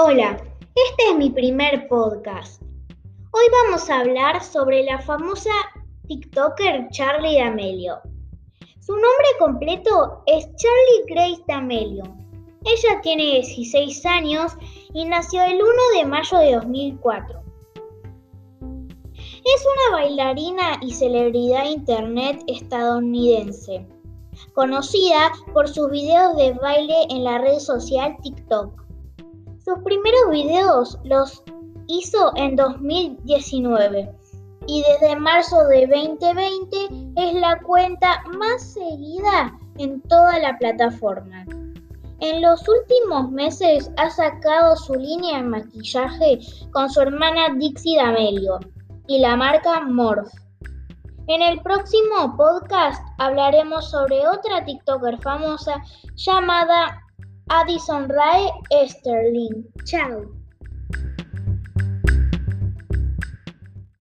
Hola, este es mi primer podcast. Hoy vamos a hablar sobre la famosa TikToker Charlie D'Amelio. Su nombre completo es Charlie Grace D'Amelio. Ella tiene 16 años y nació el 1 de mayo de 2004. Es una bailarina y celebridad internet estadounidense, conocida por sus videos de baile en la red social TikTok. Sus primeros videos los hizo en 2019 y desde marzo de 2020 es la cuenta más seguida en toda la plataforma. En los últimos meses ha sacado su línea de maquillaje con su hermana Dixie D'Amelio y la marca Morph. En el próximo podcast hablaremos sobre otra TikToker famosa llamada Addison Rae Sterling. Chao.